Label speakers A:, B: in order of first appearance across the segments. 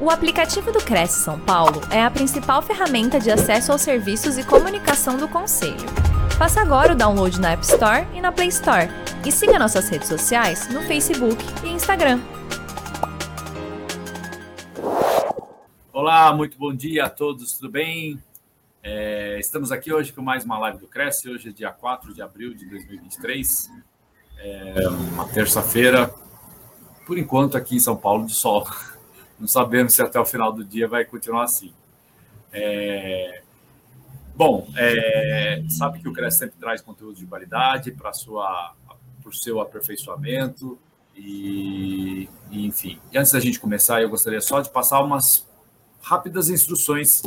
A: O aplicativo do Cresce São Paulo é a principal ferramenta de acesso aos serviços e comunicação do Conselho. Faça agora o download na App Store e na Play Store. E siga nossas redes sociais no Facebook e Instagram.
B: Olá, muito bom dia a todos, tudo bem? É, estamos aqui hoje com mais uma live do Cresce. Hoje é dia 4 de abril de 2023, é uma terça-feira, por enquanto aqui em São Paulo, de sol. Não sabemos se até o final do dia vai continuar assim. É... Bom, é... sabe que o CRES sempre traz conteúdo de qualidade para o seu aperfeiçoamento e... e, enfim. E antes da gente começar, eu gostaria só de passar umas rápidas instruções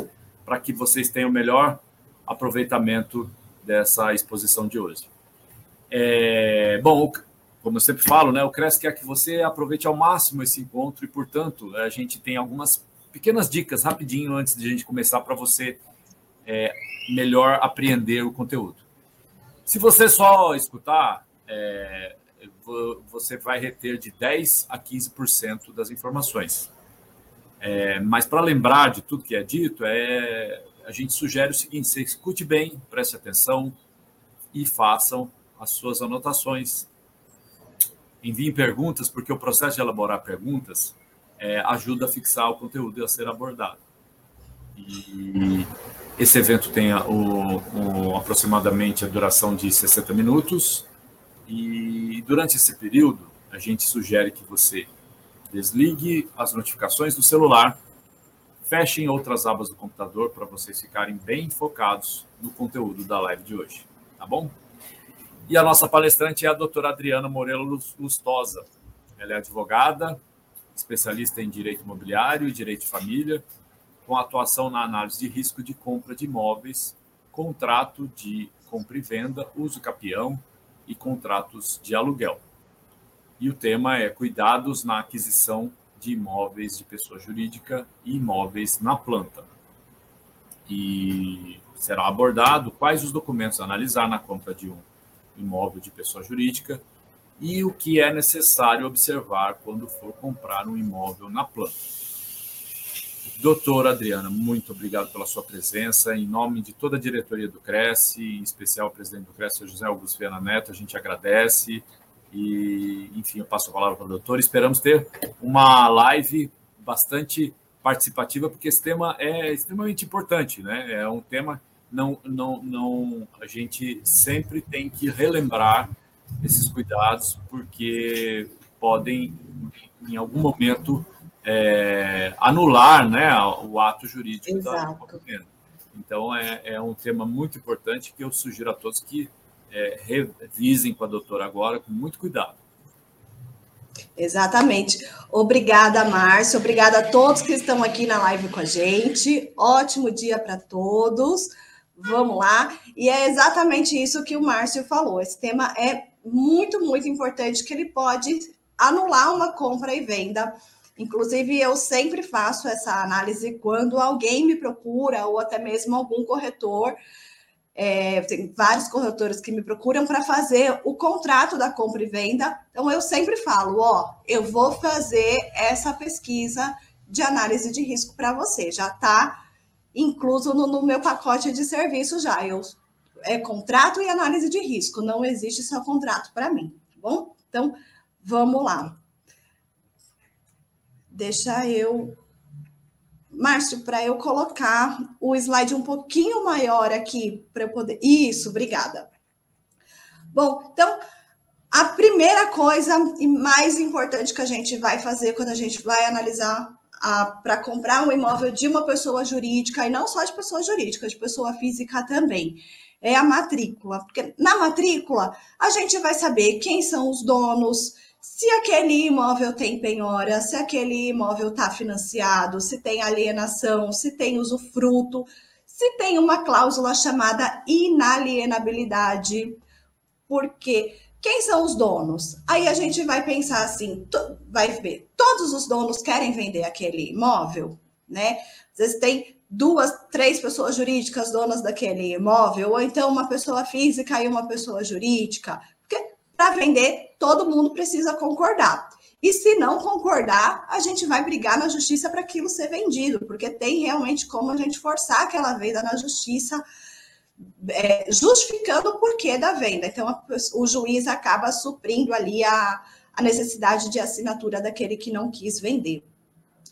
B: para que vocês tenham o melhor aproveitamento dessa exposição de hoje. É... Bom, como eu sempre falo, né, o Cresce quer que você aproveite ao máximo esse encontro e, portanto, a gente tem algumas pequenas dicas rapidinho antes de a gente começar para você é, melhor apreender o conteúdo. Se você só escutar, é, você vai reter de 10 a 15% das informações. É, mas para lembrar de tudo que é dito, é, a gente sugere o seguinte: você escute bem, preste atenção e façam as suas anotações enviem perguntas, porque o processo de elaborar perguntas é, ajuda a fixar o conteúdo a ser abordado. E esse evento tem o, o, aproximadamente a duração de 60 minutos, e durante esse período, a gente sugere que você desligue as notificações do celular, fechem outras abas do computador para vocês ficarem bem focados no conteúdo da live de hoje, tá bom? E a nossa palestrante é a doutora Adriana Morelo Lustosa. Ela é advogada, especialista em direito imobiliário e direito de família, com atuação na análise de risco de compra de imóveis, contrato de compra e venda, uso capião e contratos de aluguel. E o tema é cuidados na aquisição de imóveis de pessoa jurídica e imóveis na planta. E será abordado quais os documentos a analisar na compra de um imóvel de pessoa jurídica e o que é necessário observar quando for comprar um imóvel na planta. Doutora Adriana, muito obrigado pela sua presença. Em nome de toda a diretoria do Cresce, em especial o presidente do Cresce, José Augusto Viana Neto, a gente agradece. E, enfim, eu passo a palavra para o doutor. Esperamos ter uma live bastante participativa, porque esse tema é extremamente importante, né? É um tema não, não, não, a gente sempre tem que relembrar esses cuidados, porque podem, em algum momento, é, anular né, o ato jurídico Exato. da Então, é, é um tema muito importante que eu sugiro a todos que é, revisem com a doutora agora com muito cuidado.
C: Exatamente. Obrigada, Márcio. Obrigada a todos que estão aqui na live com a gente. Ótimo dia para todos. Vamos lá. E é exatamente isso que o Márcio falou. Esse tema é muito, muito importante, que ele pode anular uma compra e venda. Inclusive, eu sempre faço essa análise quando alguém me procura, ou até mesmo algum corretor. É, tem vários corretores que me procuram para fazer o contrato da compra e venda. Então, eu sempre falo: ó, eu vou fazer essa pesquisa de análise de risco para você. Já está incluso no, no, meu pacote de serviço já. Eu é contrato e análise de risco, não existe só contrato para mim, tá bom? Então, vamos lá. Deixa eu Márcio, para eu colocar o slide um pouquinho maior aqui para eu poder. Isso, obrigada. Bom, então a primeira coisa e mais importante que a gente vai fazer quando a gente vai analisar para comprar um imóvel de uma pessoa jurídica, e não só de pessoa jurídica, de pessoa física também. É a matrícula, porque na matrícula a gente vai saber quem são os donos, se aquele imóvel tem penhora, se aquele imóvel está financiado, se tem alienação, se tem usufruto, se tem uma cláusula chamada inalienabilidade, porque quem são os donos? Aí a gente vai pensar assim, vai ver, todos os donos querem vender aquele imóvel, né? Às vezes tem duas, três pessoas jurídicas donas daquele imóvel, ou então uma pessoa física e uma pessoa jurídica, porque para vender todo mundo precisa concordar. E se não concordar, a gente vai brigar na justiça para aquilo ser vendido, porque tem realmente como a gente forçar aquela venda na justiça, é, justificando o porquê da venda. Então, a, o juiz acaba suprindo ali a, a necessidade de assinatura daquele que não quis vender.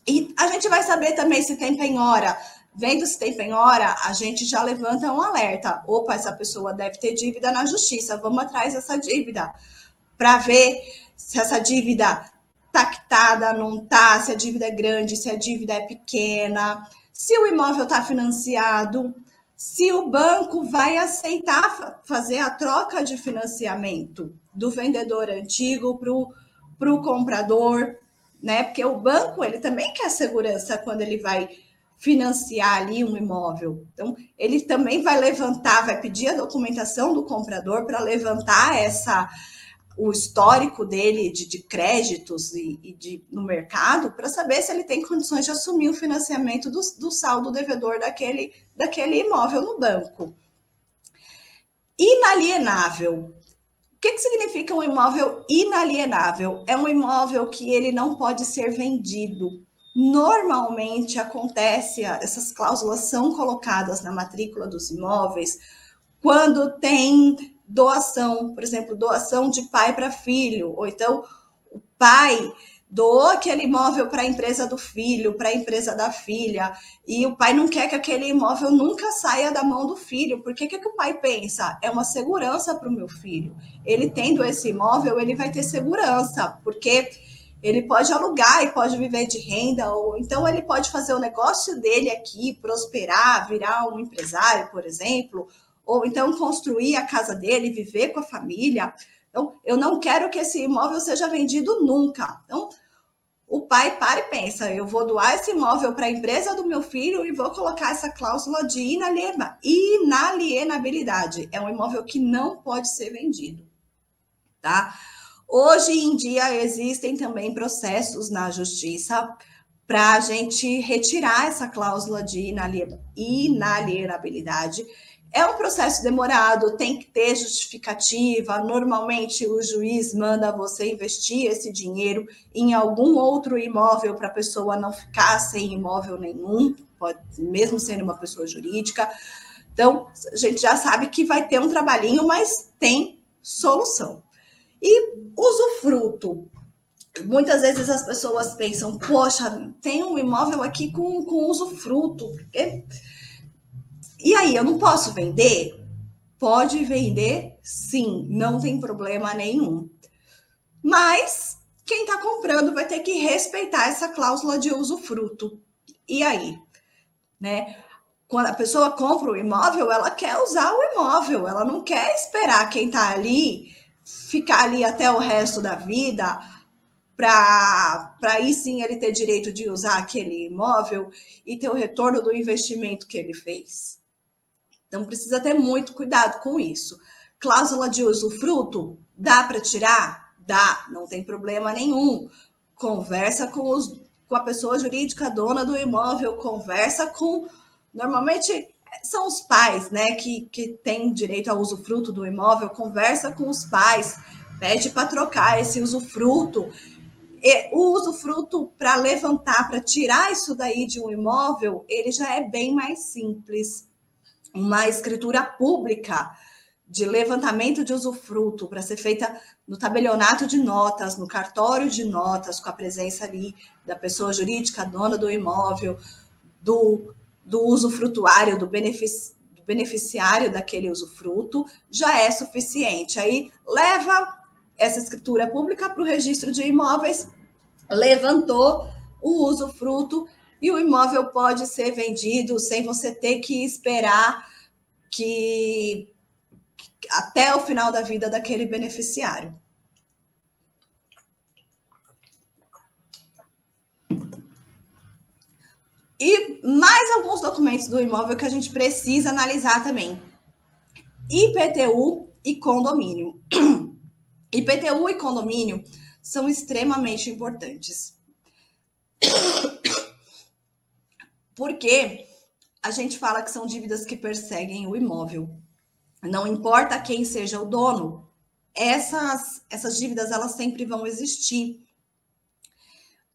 C: E a gente vai saber também se tem penhora. Vendo se tem penhora, a gente já levanta um alerta. Opa, essa pessoa deve ter dívida na justiça. Vamos atrás dessa dívida para ver se essa dívida tá quitada, não tá, se a dívida é grande, se a dívida é pequena, se o imóvel está financiado, se o banco vai aceitar fazer a troca de financiamento do vendedor antigo para o comprador, né? Porque o banco ele também quer segurança quando ele vai financiar ali um imóvel. Então, ele também vai levantar, vai pedir a documentação do comprador para levantar essa o histórico dele de, de créditos e, e, de, no mercado para saber se ele tem condições de assumir o financiamento do, do saldo devedor daquele, daquele imóvel no banco. Inalienável. O que, que significa um imóvel inalienável? É um imóvel que ele não pode ser vendido. Normalmente acontece, essas cláusulas são colocadas na matrícula dos imóveis quando tem doação, por exemplo, doação de pai para filho, ou então o pai doou aquele imóvel para a empresa do filho, para a empresa da filha, e o pai não quer que aquele imóvel nunca saia da mão do filho, porque o que, que o pai pensa? É uma segurança para o meu filho. Ele tendo esse imóvel, ele vai ter segurança, porque ele pode alugar e pode viver de renda, ou então ele pode fazer o negócio dele aqui, prosperar, virar um empresário, por exemplo, ou então construir a casa dele, viver com a família. Então, eu não quero que esse imóvel seja vendido nunca. Então, o pai para e pensa: eu vou doar esse imóvel para a empresa do meu filho e vou colocar essa cláusula de inalienabilidade. É um imóvel que não pode ser vendido, tá? Hoje em dia existem também processos na justiça para a gente retirar essa cláusula de inalienabilidade é um processo demorado, tem que ter justificativa. Normalmente, o juiz manda você investir esse dinheiro em algum outro imóvel para a pessoa não ficar sem imóvel nenhum, pode, mesmo sendo uma pessoa jurídica. Então, a gente já sabe que vai ter um trabalhinho, mas tem solução. E usufruto. Muitas vezes as pessoas pensam, poxa, tem um imóvel aqui com, com usufruto. Porque e aí, eu não posso vender? Pode vender, sim, não tem problema nenhum. Mas quem está comprando vai ter que respeitar essa cláusula de usufruto. E aí, né? Quando a pessoa compra o imóvel, ela quer usar o imóvel, ela não quer esperar quem está ali ficar ali até o resto da vida para aí sim ele ter direito de usar aquele imóvel e ter o retorno do investimento que ele fez. Então precisa ter muito cuidado com isso. Cláusula de usufruto, dá para tirar? Dá, não tem problema nenhum. Conversa com, os, com a pessoa jurídica dona do imóvel, conversa com. Normalmente são os pais, né, que, que têm direito ao usufruto do imóvel, conversa com os pais, pede para trocar esse usufruto. E o usufruto para levantar, para tirar isso daí de um imóvel, ele já é bem mais simples uma escritura pública de levantamento de usufruto para ser feita no tabelionato de notas, no cartório de notas, com a presença ali da pessoa jurídica, dona do imóvel, do, do usufrutuário, do, do beneficiário daquele usufruto, já é suficiente. Aí leva essa escritura pública para o registro de imóveis, levantou o usufruto e o imóvel pode ser vendido sem você ter que esperar que, até o final da vida daquele beneficiário. E mais alguns documentos do imóvel que a gente precisa analisar também. IPTU e condomínio. IPTU e condomínio são extremamente importantes. Porque a gente fala que são dívidas que perseguem o imóvel. Não importa quem seja o dono, essas, essas dívidas elas sempre vão existir.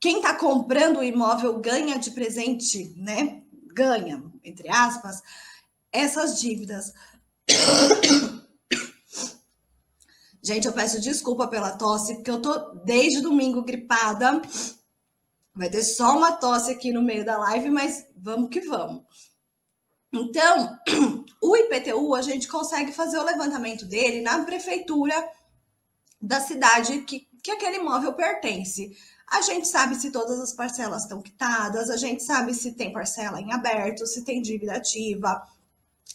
C: quem está comprando o imóvel ganha de presente, né? Ganha, entre aspas, essas dívidas. Gente, eu peço desculpa pela tosse, porque eu tô desde domingo gripada. Vai ter só uma tosse aqui no meio da live, mas vamos que vamos. Então, o IPTU, a gente consegue fazer o levantamento dele na prefeitura da cidade que, que aquele imóvel pertence. A gente sabe se todas as parcelas estão quitadas, a gente sabe se tem parcela em aberto, se tem dívida ativa,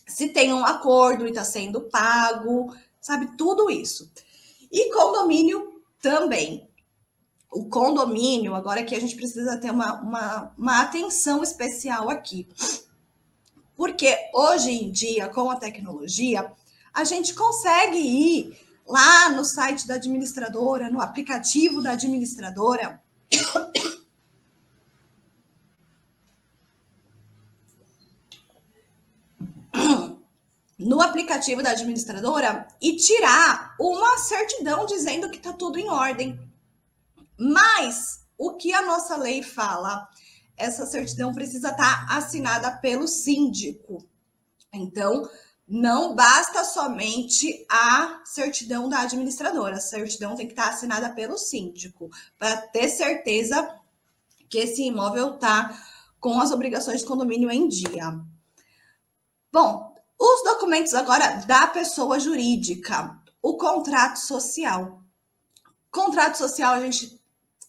C: se tem um acordo e está sendo pago, sabe? Tudo isso. E condomínio também. O condomínio, agora que a gente precisa ter uma, uma, uma atenção especial aqui. Porque hoje em dia, com a tecnologia, a gente consegue ir lá no site da administradora, no aplicativo da administradora. No aplicativo da administradora e tirar uma certidão dizendo que está tudo em ordem. Mas o que a nossa lei fala? essa certidão precisa estar assinada pelo síndico. Então, não basta somente a certidão da administradora, a certidão tem que estar assinada pelo síndico, para ter certeza que esse imóvel está com as obrigações de condomínio em dia. Bom, os documentos agora da pessoa jurídica, o contrato social. Contrato social, a gente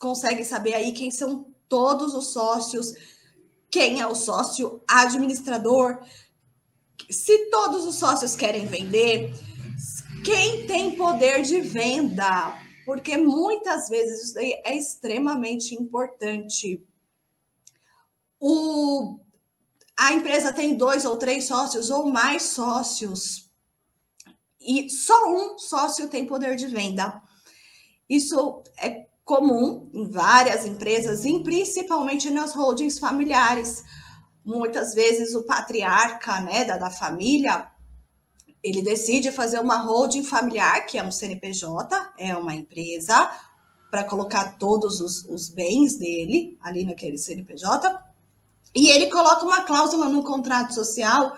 C: consegue saber aí quem são todos os sócios, quem é o sócio administrador, se todos os sócios querem vender, quem tem poder de venda, porque muitas vezes isso daí é extremamente importante. O, a empresa tem dois ou três sócios ou mais sócios, e só um sócio tem poder de venda. Isso é comum em várias empresas, e principalmente nas holdings familiares. Muitas vezes o patriarca né, da, da família ele decide fazer uma holding familiar, que é um CNPJ, é uma empresa, para colocar todos os, os, bens dele ali naquele CNPJ, e ele coloca uma cláusula no contrato social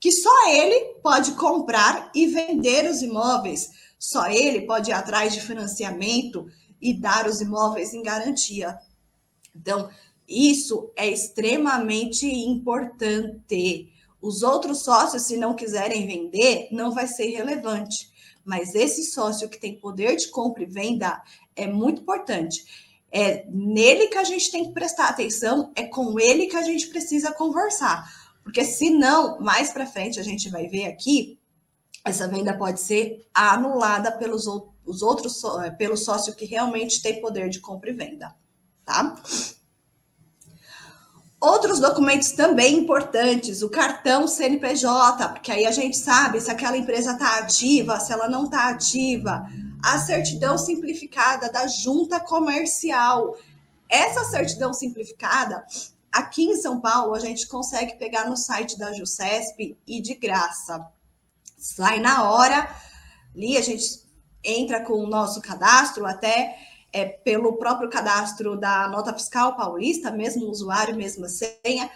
C: que só ele pode comprar e vender os imóveis, só ele pode ir atrás de financiamento e dar os imóveis em garantia. Então, isso é extremamente importante. Os outros sócios, se não quiserem vender, não vai ser relevante. Mas esse sócio que tem poder de compra e venda é muito importante. É nele que a gente tem que prestar atenção, é com ele que a gente precisa conversar. Porque senão, mais para frente, a gente vai ver aqui, essa venda pode ser anulada pelos os outros é, pelo sócio que realmente tem poder de compra e venda, tá? Outros documentos também importantes, o cartão CNPJ, porque aí a gente sabe se aquela empresa está ativa, se ela não está ativa, a certidão simplificada da junta comercial. Essa certidão simplificada, aqui em São Paulo, a gente consegue pegar no site da JUCESP e de graça. Sai na hora, ali a gente entra com o nosso cadastro, até é, pelo próprio cadastro da nota fiscal paulista, mesmo usuário, mesma senha.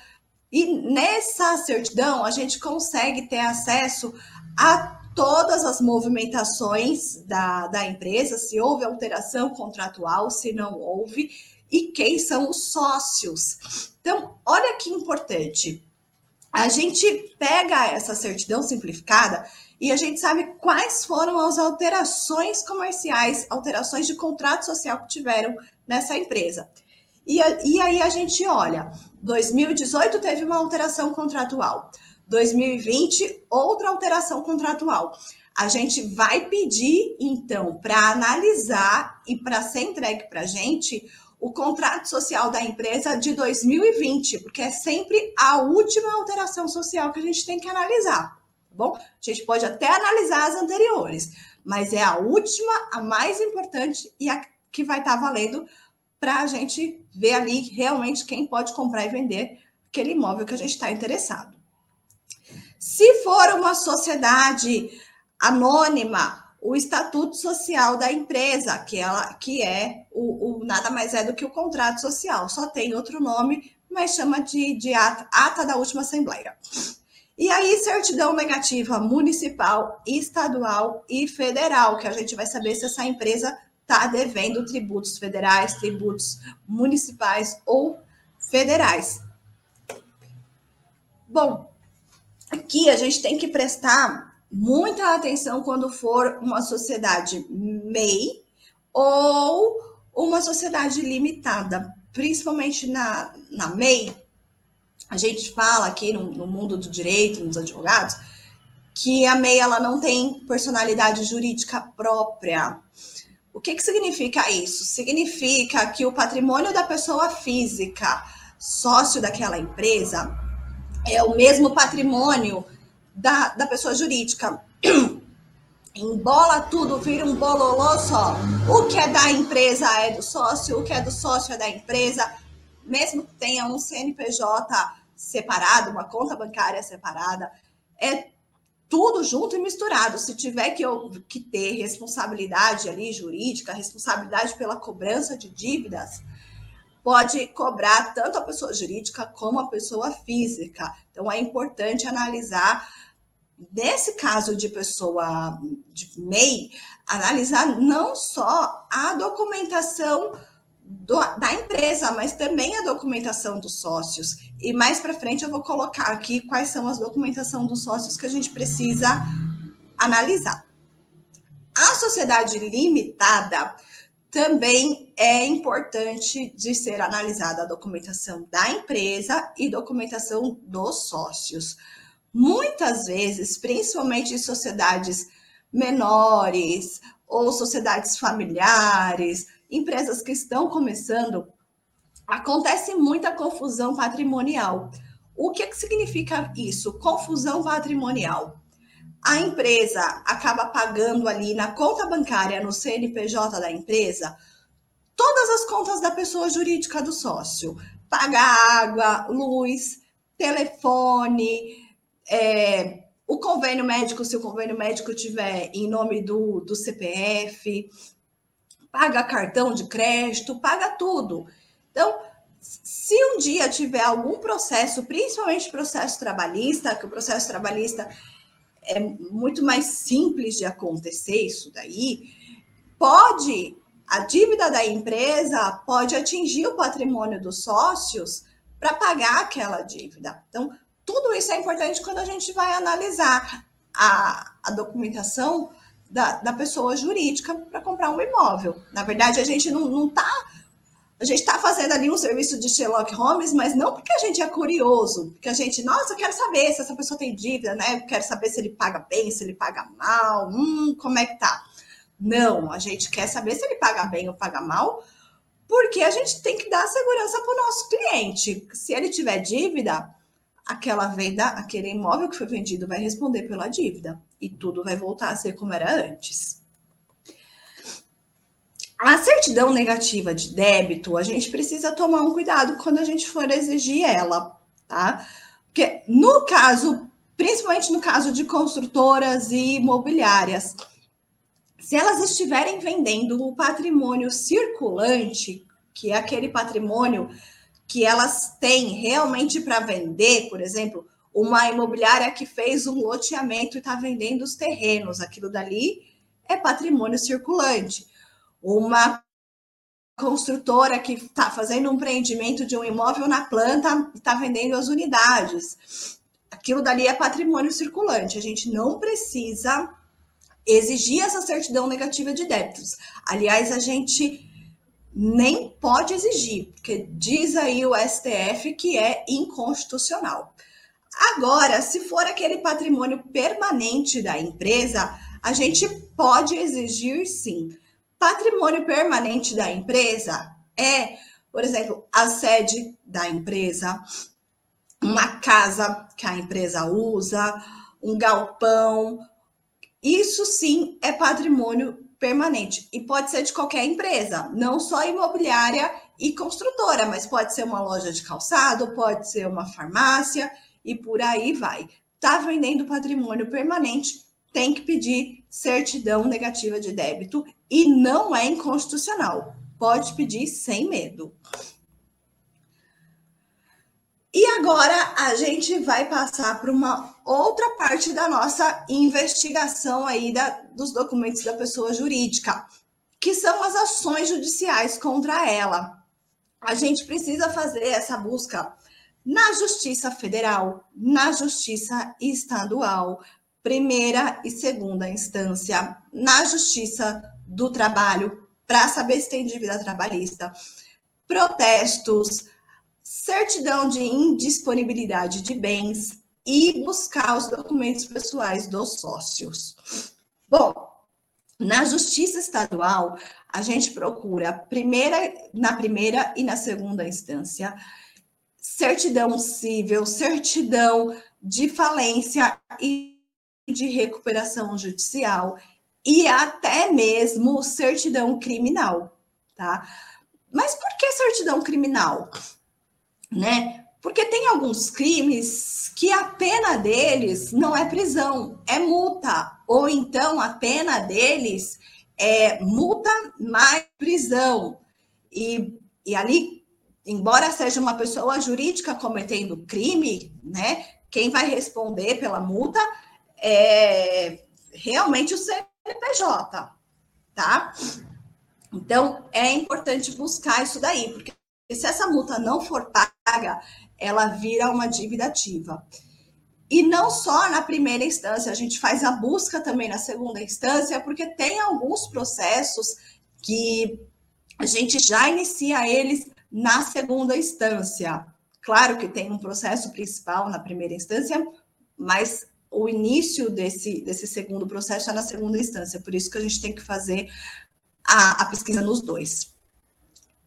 C: E nessa certidão, a gente consegue ter acesso a todas as movimentações da, da empresa, se houve alteração contratual, se não houve, e quem são os sócios. Então, olha que importante. A gente pega essa certidão simplificada e a gente sabe quais foram as alterações comerciais, alterações de contrato social que tiveram nessa empresa. E, e aí a gente olha, 2018 teve uma alteração contratual, 2020 outra alteração contratual. A gente vai pedir, então, para analisar e para ser entregue para a gente o contrato social da empresa de 2020, porque é sempre a última alteração social que a gente tem que analisar bom? A gente pode até analisar as anteriores, mas é a última, a mais importante e a que vai estar tá valendo para a gente ver ali realmente quem pode comprar e vender aquele imóvel que a gente está interessado. Se for uma sociedade anônima, o estatuto social da empresa, que, ela, que é o o, nada mais é do que o contrato social, só tem outro nome, mas chama de, de ata, ata da última Assembleia. E aí, certidão negativa municipal, estadual e federal, que a gente vai saber se essa empresa está devendo tributos federais, tributos municipais ou federais. Bom, aqui a gente tem que prestar muita atenção quando for uma sociedade MEI ou uma sociedade limitada, principalmente na, na MEI, a gente fala aqui no, no, mundo do direito, nos advogados, que a MEI ela não tem personalidade jurídica própria. O que, que significa isso? Significa que o patrimônio da pessoa física, sócio daquela empresa, é o mesmo patrimônio da, da pessoa jurídica. Embola tudo, vira um bololô só. O que é da empresa é do sócio, o que é do sócio é da empresa, mesmo que tenha um CNPJ separado, uma conta bancária separada, é tudo junto e misturado. Se tiver que, que ter responsabilidade ali jurídica, responsabilidade pela cobrança de dívidas, pode cobrar tanto a pessoa jurídica como a pessoa física. Então é importante analisar nesse caso de pessoa de MEI, analisar não só a documentação do, da empresa, mas também a documentação dos sócios. E mais para frente eu vou colocar aqui quais são as documentação dos sócios que a gente precisa analisar. A sociedade limitada também é importante de ser analisada a documentação da empresa e documentação dos sócios. Muitas vezes, principalmente em sociedades menores ou sociedades familiares, empresas que estão começando, acontece muita confusão patrimonial. O que, que significa isso? Confusão patrimonial. A empresa acaba pagando ali na conta bancária, no CNPJ da empresa, todas as contas da pessoa jurídica do sócio. Paga água, luz, telefone, é, o convênio médico, se o convênio médico tiver em nome do, do CPF, paga cartão de crédito, paga tudo. Então, se um dia tiver algum processo, principalmente processo trabalhista, que o processo trabalhista é muito mais simples de acontecer isso daí, pode a dívida da empresa pode atingir o patrimônio dos sócios para pagar aquela dívida. Então, tudo isso é importante quando a gente vai analisar a, a documentação da, da pessoa jurídica para comprar um imóvel. Na verdade, a gente não está. A gente está fazendo ali um serviço de Sherlock Holmes, mas não porque a gente é curioso, porque a gente, nossa, eu quero saber se essa pessoa tem dívida, né? Eu quero saber se ele paga bem, se ele paga mal, hum, como é que tá. Não, a gente quer saber se ele paga bem ou paga mal, porque a gente tem que dar segurança para o nosso cliente. Se ele tiver dívida, aquela venda, aquele imóvel que foi vendido vai responder pela dívida e tudo vai voltar a ser como era antes. A certidão negativa de débito, a gente precisa tomar um cuidado quando a gente for exigir ela, tá? Porque no caso, principalmente no caso de construtoras e imobiliárias, se elas estiverem vendendo o patrimônio circulante, que é aquele patrimônio que elas têm realmente para vender, por exemplo, uma imobiliária que fez um loteamento e está vendendo os terrenos, aquilo dali é patrimônio circulante. Uma construtora que está fazendo um empreendimento de um imóvel na planta e está vendendo as unidades. Aquilo dali é patrimônio circulante. A gente não precisa exigir essa certidão negativa de débitos. Aliás, a gente nem pode exigir, porque diz aí o STF que é inconstitucional. Agora, se for aquele patrimônio permanente da empresa, a gente pode exigir sim. Patrimônio permanente da empresa é, por exemplo, a sede da empresa, uma casa que a empresa usa, um galpão. Isso sim é patrimônio permanente. E pode ser de qualquer empresa, não só imobiliária e construtora, mas pode ser uma loja de calçado, pode ser uma farmácia e por aí vai. Está vendendo patrimônio permanente, tem que pedir certidão negativa de débito e não é inconstitucional. pode pedir sem medo. E agora a gente vai passar para uma outra parte da nossa investigação aí da, dos documentos da pessoa jurídica, que são as ações judiciais contra ela. A gente precisa fazer essa busca na Justiça Federal, na Justiça Estadual, primeira e segunda instância, na Justiça do Trabalho, para saber se tem dívida trabalhista, protestos, certidão de indisponibilidade de bens e buscar os documentos pessoais dos sócios. Bom, na Justiça Estadual, a gente procura primeira, na primeira e na segunda instância certidão civil, certidão de falência e de recuperação judicial e até mesmo certidão criminal, tá? Mas por que certidão criminal? Né? Porque tem alguns crimes que a pena deles não é prisão, é multa, ou então a pena deles é multa mais prisão. E, e ali, embora seja uma pessoa jurídica cometendo crime, né? Quem vai responder pela multa é realmente o CNPJ, tá? Então, é importante buscar isso daí, porque se essa multa não for paga, ela vira uma dívida ativa. E não só na primeira instância, a gente faz a busca também na segunda instância, porque tem alguns processos que a gente já inicia eles na segunda instância. Claro que tem um processo principal na primeira instância, mas o início desse, desse segundo processo é na segunda instância, por isso que a gente tem que fazer a, a pesquisa nos dois.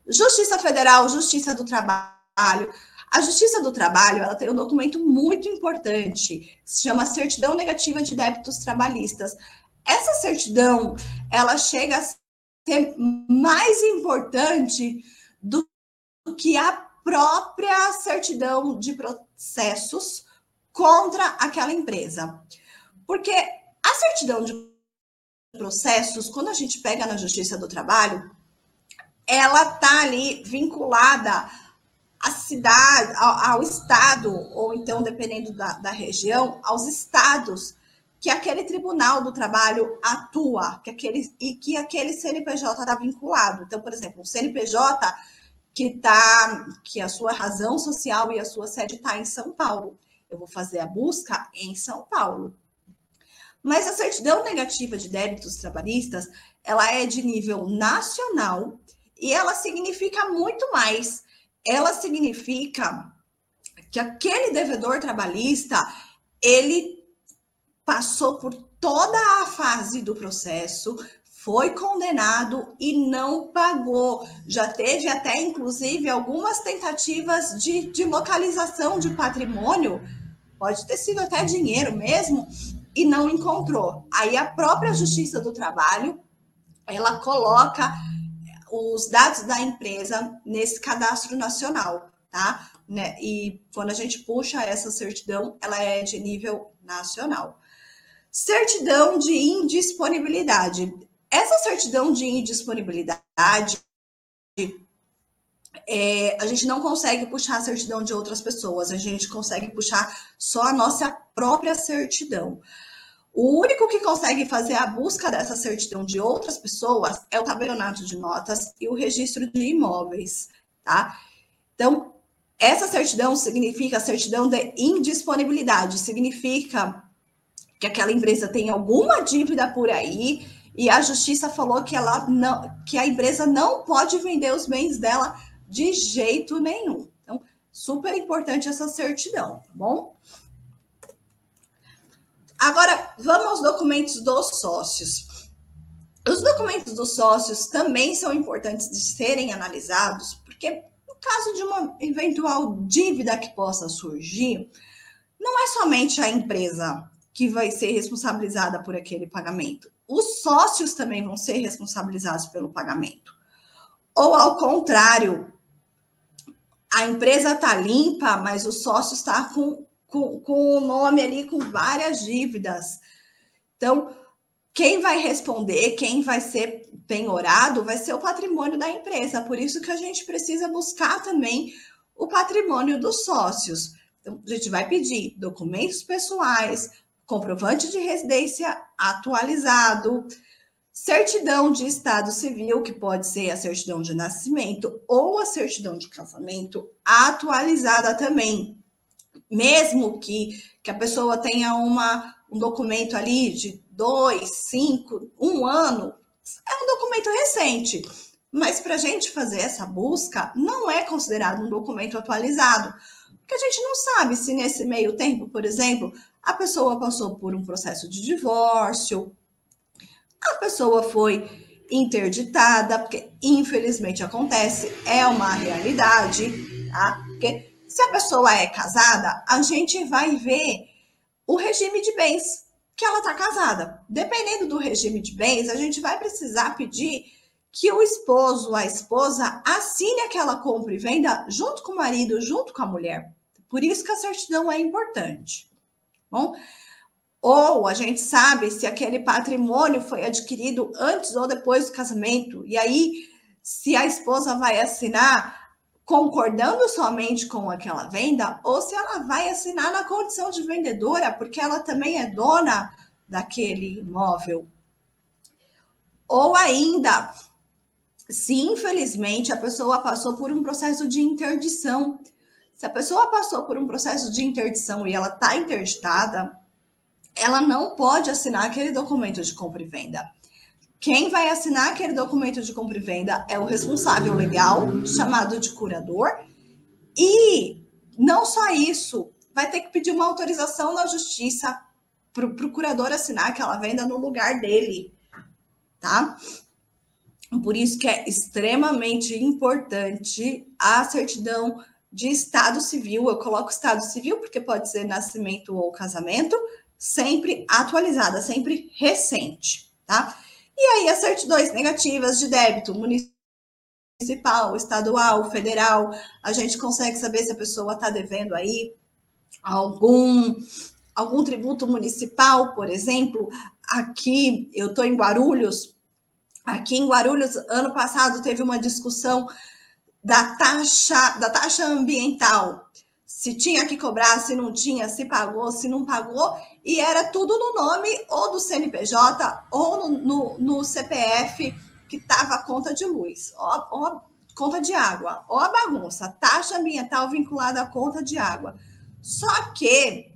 C: Justiça Federal, Justiça do Trabalho. A Justiça do Trabalho, ela tem um documento muito importante, se chama Certidão Negativa de Débitos Trabalhistas. Essa certidão, ela chega a ser mais importante do que a própria certidão de processos contra aquela empresa. Porque a certidão de processos, quando a gente pega na Justiça do Trabalho, ela está ali vinculada à cidade, ao, ao, estado, ou então, dependendo da, da região, aos estados que aquele tribunal do trabalho atua, que aquele, e que aquele CNPJ está vinculado. Então, por exemplo, o CNPJ que tá, que a sua razão social e a sua sede está em São Paulo. Eu vou fazer a busca em São Paulo. Mas a certidão negativa de débitos trabalhistas, ela é de nível nacional e ela significa muito mais. Ela significa que aquele devedor trabalhista, ele passou por toda a fase do processo, foi condenado e não pagou. Já teve até, inclusive, algumas tentativas de, de localização de patrimônio, pode ter sido até dinheiro mesmo, e não encontrou. Aí a própria Justiça do Trabalho, ela coloca os dados da empresa nesse cadastro nacional, tá? Né? E quando a gente puxa essa certidão, ela é de nível nacional. Certidão de indisponibilidade. Essa certidão de indisponibilidade, é, a gente não consegue puxar a certidão de outras pessoas, a gente consegue puxar só a nossa própria certidão. O único que consegue fazer a busca dessa certidão de outras pessoas é o tabelionato de notas e o registro de imóveis, tá? Então, essa certidão significa certidão de indisponibilidade, significa que aquela empresa tem alguma dívida por aí e a justiça falou que ela não, que a empresa não pode vender os bens dela de jeito nenhum. Então, super importante essa certidão, tá bom? Agora, vamos aos documentos dos sócios. Os documentos dos sócios também são importantes de serem analisados, porque no caso de uma eventual dívida que possa surgir, não é somente a empresa que vai ser responsabilizada por aquele pagamento. Os sócios também vão ser responsabilizados pelo pagamento. Ou ao contrário, a empresa está limpa, mas o sócio está com com, com o nome ali com várias dívidas. Então, quem vai responder, quem vai ser penhorado, vai ser o patrimônio da empresa. Por isso que a gente precisa buscar também o patrimônio dos sócios. Então, a gente vai pedir documentos pessoais, comprovante de residência atualizado, certidão de estado civil, que pode ser a certidão de nascimento ou a certidão de casamento atualizada também. Mesmo que, que a pessoa tenha uma, um documento ali de dois, cinco, um ano, é um documento recente. Mas para a gente fazer essa busca, não é considerado um documento atualizado, porque a gente não sabe se nesse meio tempo, por exemplo, a pessoa passou por um processo de divórcio, a pessoa foi interditada, porque infelizmente acontece, é uma realidade, tá? Porque se a pessoa é casada, a gente vai ver o regime de bens que ela está casada. Dependendo do regime de bens, a gente vai precisar pedir que o esposo, a esposa, assine aquela compra e venda junto com o marido, junto com a mulher. Por isso que a certidão é importante. Bom, ou a gente sabe se aquele patrimônio foi adquirido antes ou depois do casamento. E aí, se a esposa vai assinar concordando somente com aquela venda, ou se ela vai assinar na condição de vendedora, porque ela também é dona daquele imóvel. Ou ainda, se infelizmente a pessoa passou por um processo de interdição. Se a pessoa passou por um processo de interdição e ela está interditada, ela não pode assinar aquele documento de compra e venda. Quem vai assinar aquele documento de compra e venda é o responsável legal, chamado de curador. E não só isso, vai ter que pedir uma autorização na justiça para o curador assinar aquela venda no lugar dele, tá? Por isso que é extremamente importante a certidão de estado civil. Eu coloco estado civil porque pode ser nascimento ou casamento, sempre atualizada, sempre recente, tá? E aí, as certidões negativas de débito municipal, estadual, federal, a gente consegue saber se a pessoa está devendo aí algum algum tributo municipal, por exemplo. Aqui, eu estou em Guarulhos. Aqui em Guarulhos, ano passado, teve uma discussão da taxa, da taxa ambiental se tinha que cobrar, se não tinha, se pagou, se não pagou, e era tudo no nome ou do CNPJ ou no, no, no CPF que estava a conta de luz, ou, ou conta de água, ou a bagunça, taxa ambiental vinculada à conta de água. Só que,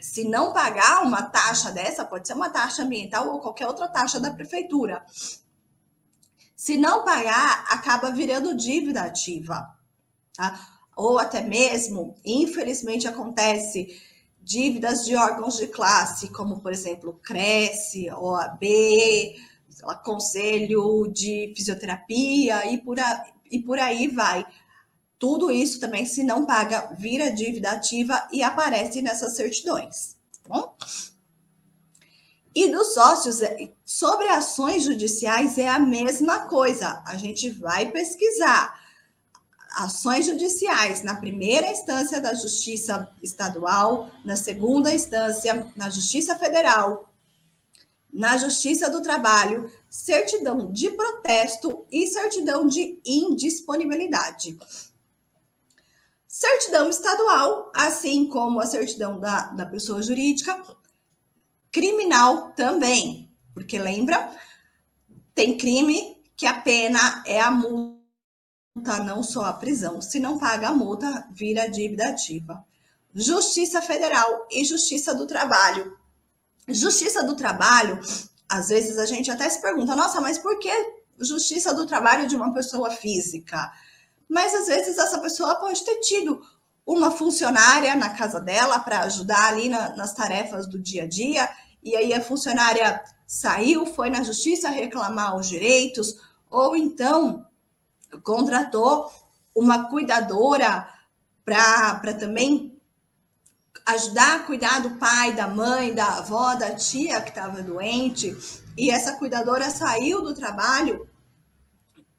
C: se não pagar uma taxa dessa, pode ser uma taxa ambiental ou qualquer outra taxa da prefeitura. Se não pagar, acaba virando dívida ativa. Tá? Ou até mesmo, infelizmente acontece, dívidas de órgãos de classe, como por exemplo, Cresce, OAB, lá, Conselho de Fisioterapia e por, a, e por aí vai. Tudo isso também, se não paga, vira dívida ativa e aparece nessas certidões. Tá bom? E dos sócios, é, sobre ações judiciais, é a mesma coisa. A gente vai pesquisar ações judiciais na primeira instância da Justiça Estadual, na segunda instância na Justiça Federal, na Justiça do Trabalho, certidão de protesto e certidão de indisponibilidade. Certidão estadual, assim como a certidão da, da pessoa jurídica, criminal também, porque lembra, tem crime que a pena é a multa multa, não só a prisão. Se não paga a multa, vira dívida ativa. Justiça Federal e Justiça do Trabalho. Justiça do Trabalho, às vezes a gente até se pergunta, nossa, mas por que Justiça do Trabalho de uma pessoa física? Mas às vezes essa pessoa pode ter tido uma funcionária na casa dela para ajudar ali na, nas tarefas do dia a dia, e aí a funcionária saiu, foi na justiça reclamar os direitos, ou então contratou uma cuidadora para também ajudar a cuidar do pai, da mãe, da avó, da tia que estava doente, e essa cuidadora saiu do trabalho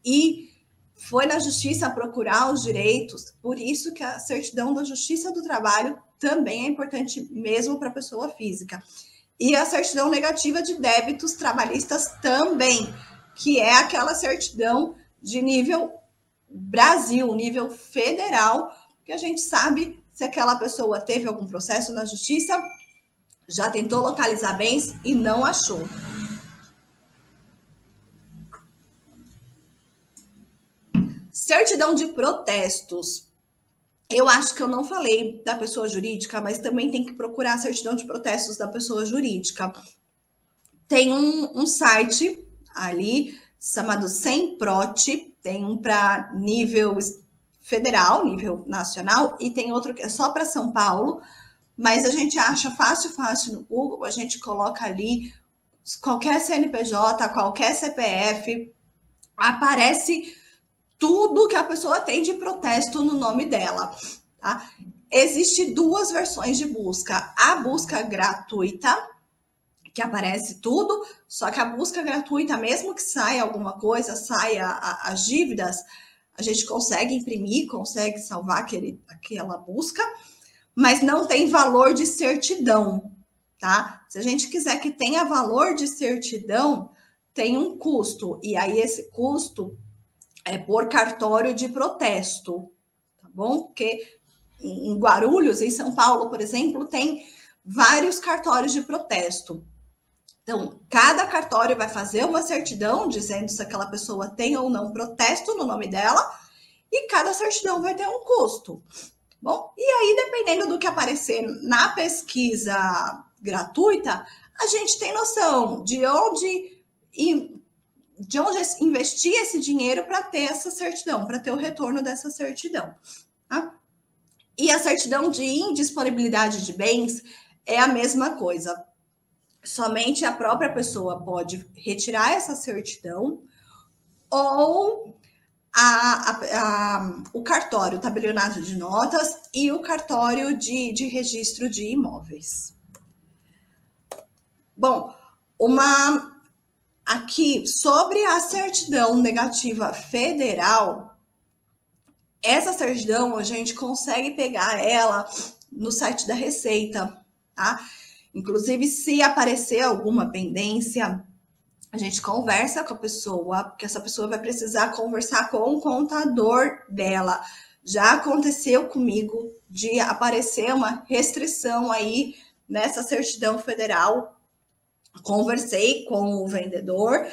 C: e foi na justiça procurar os direitos. Por isso que a certidão da justiça do trabalho também é importante mesmo para a pessoa física. e a certidão negativa de débitos trabalhistas também, que é aquela certidão de nível Brasil, nível federal, que a gente sabe se aquela pessoa teve algum processo na justiça, já tentou localizar bens e não achou. Certidão de protestos. Eu acho que eu não falei da pessoa jurídica, mas também tem que procurar a certidão de protestos da pessoa jurídica. Tem um, um site ali chamado Semprote, tem um para nível federal, nível nacional, e tem outro que é só para São Paulo, mas a gente acha fácil, fácil no Google, a gente coloca ali qualquer CNPJ, qualquer CPF, aparece tudo que a pessoa tem de protesto no nome dela. Tá? Existe duas versões de busca. A busca gratuita, que aparece tudo, só que a busca gratuita, mesmo que saia alguma coisa, saia as dívidas, a gente consegue imprimir, consegue salvar aquele, aquela busca, mas não tem valor de certidão, tá? Se a gente quiser que tenha valor de certidão, tem um custo, e aí esse custo é, por cartório de protesto, tá bom? Porque em Guarulhos, em São Paulo, por exemplo, tem vários cartórios de protesto. Então, cada cartório vai fazer uma certidão dizendo se aquela pessoa tem ou não protesto no nome dela, e cada certidão vai ter um custo. Bom, e aí, dependendo do que aparecer na pesquisa gratuita, a gente tem noção de onde de onde investir esse dinheiro para ter essa certidão, para ter o retorno dessa certidão. Tá? E a certidão de indisponibilidade de bens é a mesma coisa. Somente a própria pessoa pode retirar essa certidão ou a, a, a, o cartório, o tabelionato de notas e o cartório de, de registro de imóveis. Bom, uma Aqui, sobre a certidão negativa federal, essa certidão a gente consegue pegar ela no site da Receita, tá? Inclusive, se aparecer alguma pendência, a gente conversa com a pessoa, porque essa pessoa vai precisar conversar com o contador dela. Já aconteceu comigo de aparecer uma restrição aí nessa certidão federal conversei com o vendedor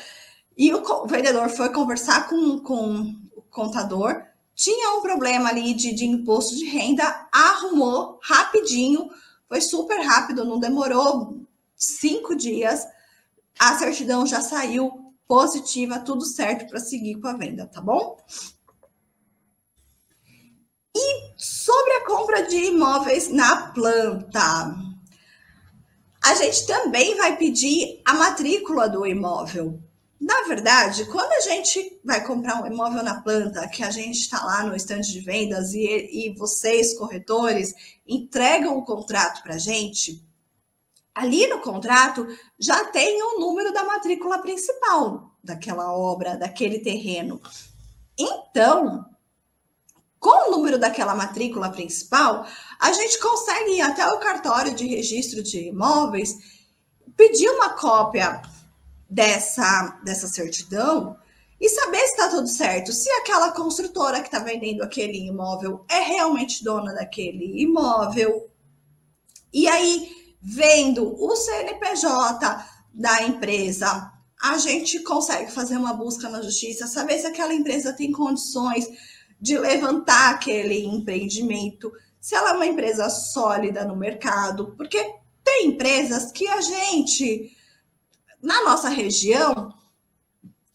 C: e o, vendedor foi conversar com, com o contador, tinha um problema ali de, de imposto de renda, arrumou rapidinho, foi super rápido, não demorou cinco dias, a certidão já saiu positiva, tudo certo para seguir com a venda, tá bom? E sobre a compra de imóveis na planta, a gente também vai pedir a matrícula do imóvel. Na verdade, quando a gente vai comprar um imóvel na planta, que a gente está lá no estande de vendas e, e vocês, corretores, entregam o contrato para a gente, ali no contrato já tem o número da matrícula principal daquela obra, daquele terreno. Então, com o número daquela matrícula principal, a gente consegue ir até o cartório de registro de imóveis, pedir uma cópia dessa, dessa certidão e saber se está tudo certo, se aquela construtora que está vendendo aquele imóvel é realmente dona daquele imóvel. E aí, vendo o CNPJ da empresa, a gente consegue fazer uma busca na justiça, saber se aquela empresa tem condições de levantar aquele empreendimento, se ela é uma empresa sólida no mercado, porque tem empresas que a gente, na nossa região,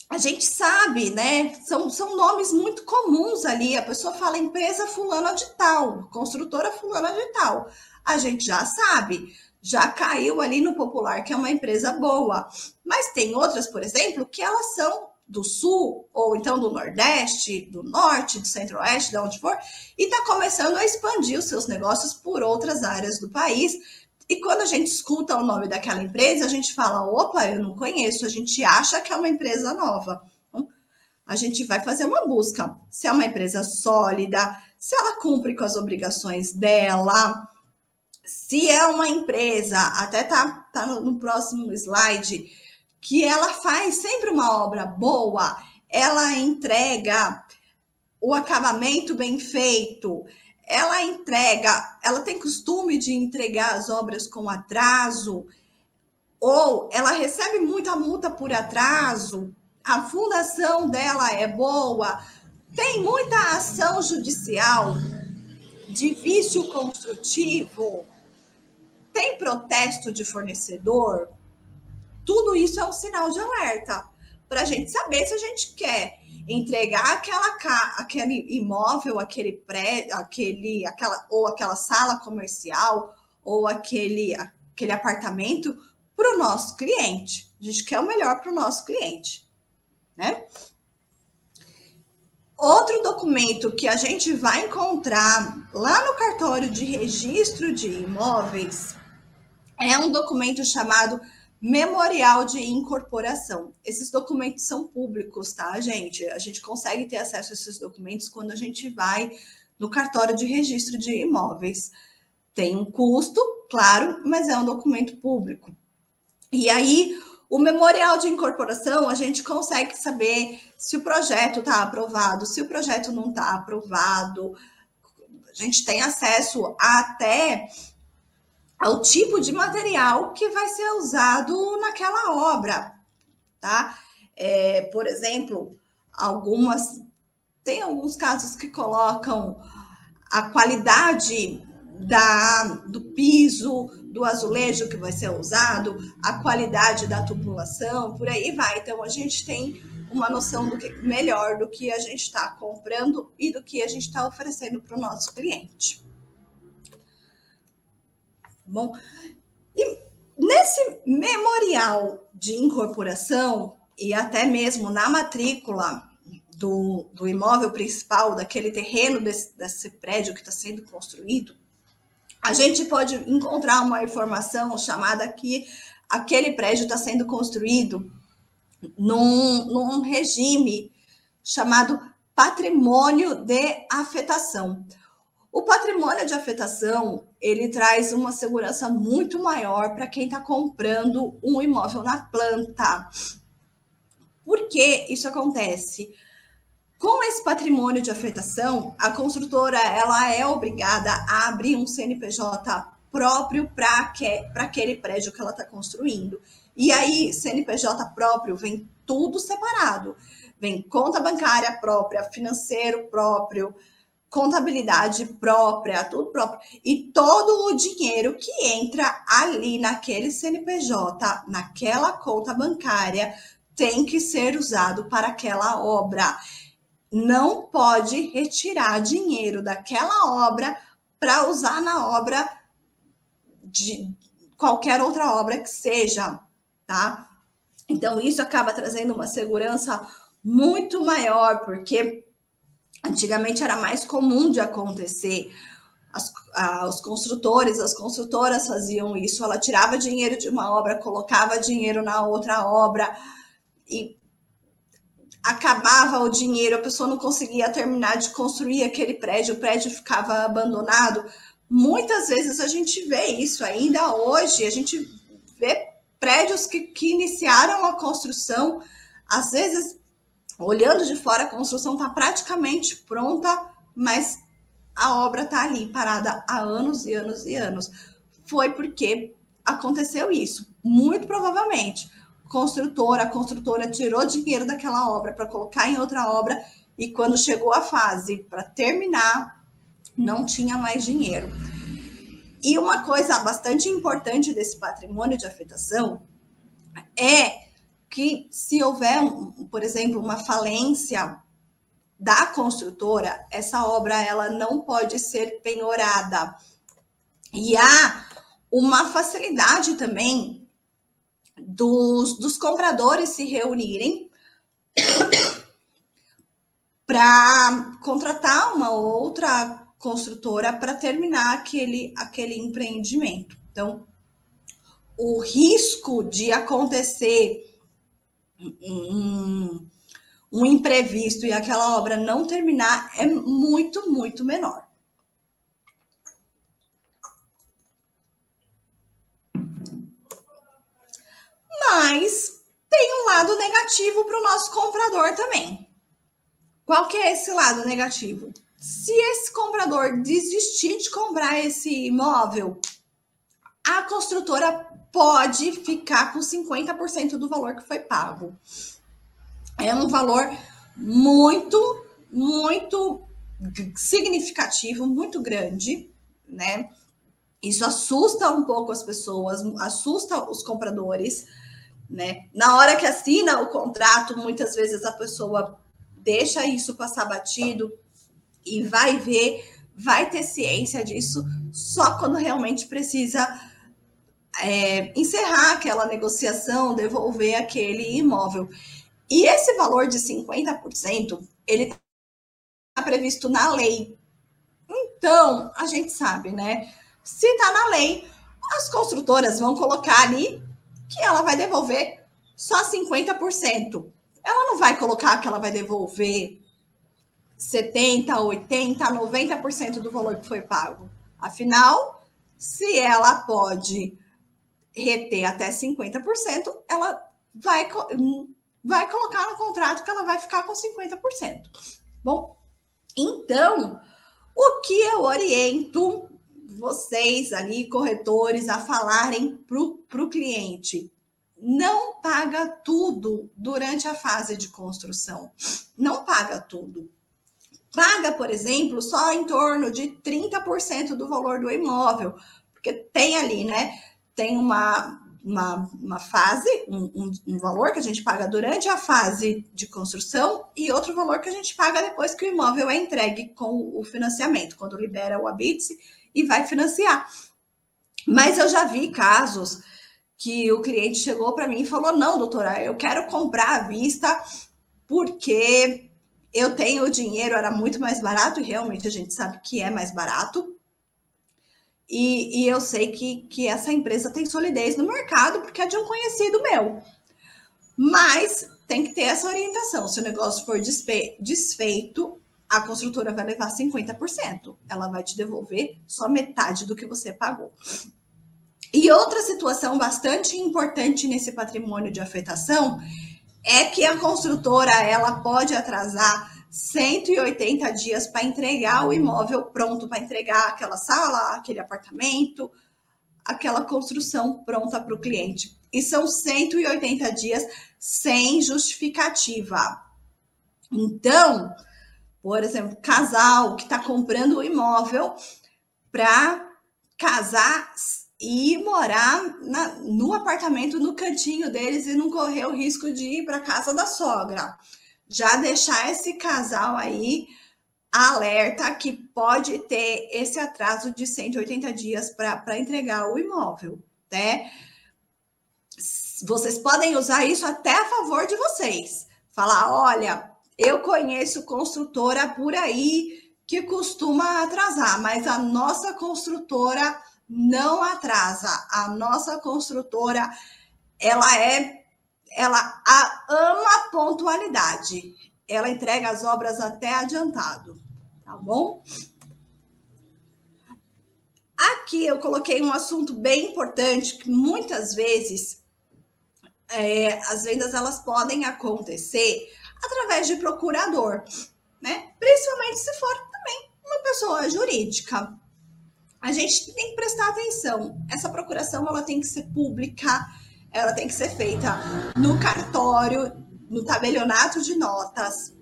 C: a gente sabe, né? São, são nomes muito comuns ali. A pessoa fala empresa fulana de tal, construtora fulana de tal. A gente já sabe, já caiu ali no popular que é uma empresa boa. Mas tem outras, por exemplo, que elas são do sul, ou então do nordeste, do norte, do centro-oeste, de onde for, e está começando a expandir os seus negócios por outras áreas do país. E quando a gente escuta o nome daquela empresa, a gente fala: opa, eu não conheço, a gente acha que é uma empresa nova. A gente vai fazer uma busca. Se é uma empresa sólida, se ela cumpre com as obrigações dela, se é uma empresa, até tá, tá no próximo slide, que ela faz sempre uma obra boa, ela entrega o acabamento bem feito, ela entrega, ela tem costume de entregar as obras com atraso, ou ela recebe muita multa por atraso, a fundação dela é boa, tem muita ação judicial? De vício construtivo, tem protesto de fornecedor, tudo isso é um sinal de alerta para a gente saber se a gente quer entregar aquela aquele imóvel, aquele prédio, aquele, aquela ou aquela sala comercial ou aquele aquele apartamento para o nosso cliente. A gente quer o melhor para o nosso cliente, né? Outro documento que a gente vai encontrar lá no cartório de registro de imóveis é um documento chamado Memorial de Incorporação. Esses documentos são públicos, tá, gente? A gente consegue ter acesso a esses documentos quando a gente vai no cartório de registro de imóveis. Tem um custo, claro, mas é um documento público. E aí, o memorial de incorporação, a gente consegue saber se o projeto está aprovado, se o projeto não está aprovado. A gente tem acesso até ao tipo de material que vai ser usado naquela obra, tá? É, por exemplo, algumas tem alguns casos que colocam a qualidade da, do piso, do azulejo que vai ser usado, a qualidade da tubulação, por aí vai. Então a gente tem uma noção do que melhor do que a gente está comprando e do que a gente está oferecendo para o nosso cliente. Bom, e nesse memorial de incorporação e até mesmo na matrícula do, do imóvel principal, daquele terreno desse, desse prédio que está sendo construído, a gente pode encontrar uma informação chamada que aquele prédio está sendo construído num, num regime chamado patrimônio de afetação. O patrimônio de afetação, ele traz uma segurança muito maior para quem está comprando um imóvel na planta. Por que isso acontece? Com esse patrimônio de afetação, a construtora ela é obrigada a abrir um CNPJ próprio para aquele prédio que ela está construindo. E aí, CNPJ próprio vem tudo separado. Vem conta bancária própria, financeiro próprio, contabilidade própria, tudo próprio. E todo o dinheiro que entra ali naquele CNPJ, naquela conta bancária, tem que ser usado para aquela obra. Não pode retirar dinheiro daquela obra para usar na obra de qualquer outra obra que seja, tá? Então, isso acaba trazendo uma segurança muito maior, porque Antigamente era mais comum de acontecer. As, a, os construtores, as construtoras faziam isso. Ela tirava dinheiro de uma obra, colocava dinheiro na outra obra e acabava o dinheiro, a pessoa não conseguia terminar de construir aquele prédio, o prédio ficava abandonado. Muitas vezes a gente vê isso ainda hoje, a gente vê prédios que, que iniciaram a construção, às vezes olhando de fora, a construção está praticamente pronta, mas a obra está ali parada há anos e anos e anos. Foi porque aconteceu isso, muito provavelmente. Construtora, a construtora tirou dinheiro daquela obra para colocar em outra obra e quando chegou a fase para terminar, não tinha mais dinheiro. E uma coisa bastante importante desse patrimônio de afetação é que se houver, por exemplo, uma falência da construtora, essa obra ela não pode ser penhorada. E há uma facilidade também dos, dos compradores se reunirem para contratar uma outra construtora para terminar aquele, aquele empreendimento. Então, o risco de acontecer um, um imprevisto e aquela obra não terminar é muito, muito menor. Mas tem um lado negativo para o nosso comprador também. Qual que é esse lado negativo? Se esse comprador desistir de comprar esse imóvel, a construtora pode ficar com 50% do valor que foi pago. É um valor muito, muito significativo, muito grande, né? Isso assusta um pouco as pessoas, assusta os compradores, né? Na hora que assina o contrato, muitas vezes a pessoa deixa isso passar batido e vai ver, vai ter ciência disso só quando realmente precisa é, encerrar aquela negociação, devolver aquele imóvel. E esse valor de 50%, ele está previsto na lei. Então, a gente sabe, né? Se está na lei, as construtoras vão colocar ali que ela vai devolver só 50%. Ela não vai colocar que ela vai devolver 70, 80, 90% do valor que foi pago. Afinal, se ela pode reter até 50%, ela vai, vai colocar no contrato que ela vai ficar com 50%. Bom, então, o que eu oriento vocês ali, corretores, a falarem para o cliente? Não paga tudo durante a fase de construção. Não paga tudo paga, por exemplo, só em torno de 30% do valor do imóvel, porque tem ali, né? Tem uma, uma, uma fase, um, um, valor que a gente paga durante a fase de construção e outro valor que a gente paga depois que o imóvel é entregue com o financiamento, quando libera o habite e vai financiar. Mas eu já vi casos que o cliente chegou para mim e falou: não, doutora, eu quero comprar à vista porque eu tenho o dinheiro, era muito mais barato, e realmente a gente sabe que é mais barato. E, e eu sei que, que essa empresa tem solidez no mercado, porque é de um conhecido meu. Mas tem que ter essa orientação. Se o negócio for desfeito, a construtora vai levar 50%. Ela vai te devolver só metade do que você pagou. E outra situação bastante importante nesse patrimônio de afetação é que a construtora ela pode atrasar 180 dias para entregar o imóvel pronto, para entregar aquela sala, aquele apartamento, aquela construção pronta para o cliente. E são 180 dias sem justificativa. Então, por exemplo, casal que está comprando o imóvel para casar e morar na, no apartamento no cantinho deles e não correr o risco de ir para casa da sogra. Já deixar esse casal aí alerta que pode ter esse atraso de 180 dias para entregar o imóvel, né? Vocês podem usar isso até a favor de vocês. Falar, olha, eu conheço construtora por aí que costuma atrasar, mas a nossa construtora não atrasa. A nossa construtora, ela é, ela ama a pontualidade. Ela entrega as obras até adiantado, tá bom? Aqui eu coloquei um assunto bem importante que muitas vezes é, as vendas elas podem acontecer através de procurador, né? Principalmente se for também uma pessoa jurídica a gente tem que prestar atenção. Essa procuração ela tem que ser pública, ela tem que ser feita no cartório, no tabelionato de notas.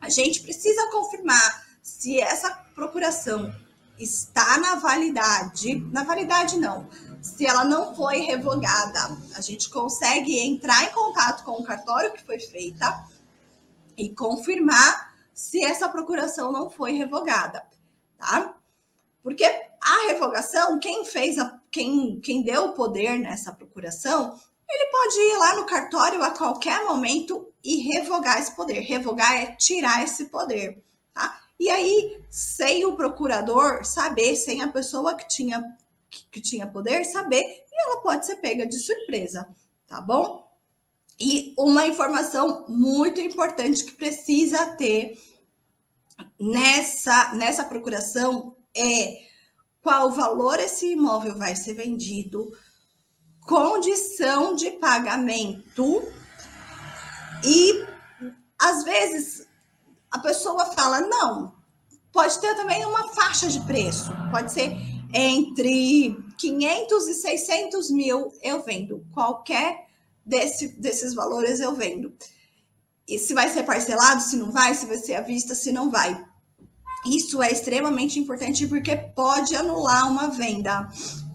C: A gente precisa confirmar se essa procuração está na validade, na validade não, se ela não foi revogada, a gente consegue entrar em contato com o cartório que foi feita e confirmar se essa procuração não foi revogada, tá? Porque a revogação, quem fez a, quem, quem deu o poder nessa procuração, ele pode ir lá no cartório a qualquer momento e revogar esse poder. Revogar é tirar esse poder, tá? E aí, sem o procurador saber, sem a pessoa que tinha, que, que tinha poder saber, e ela pode ser pega de surpresa, tá bom? E uma informação muito importante que precisa ter nessa, nessa procuração é qual valor esse imóvel vai ser vendido, condição de pagamento e às vezes a pessoa fala não, pode ter também uma faixa de preço, pode ser entre 500 e 600 mil eu vendo qualquer desse, desses valores eu vendo. E se vai ser parcelado, se não vai, se vai ser à vista, se não vai. Isso é extremamente importante porque pode anular uma venda.